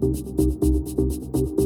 うん。